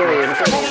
experience.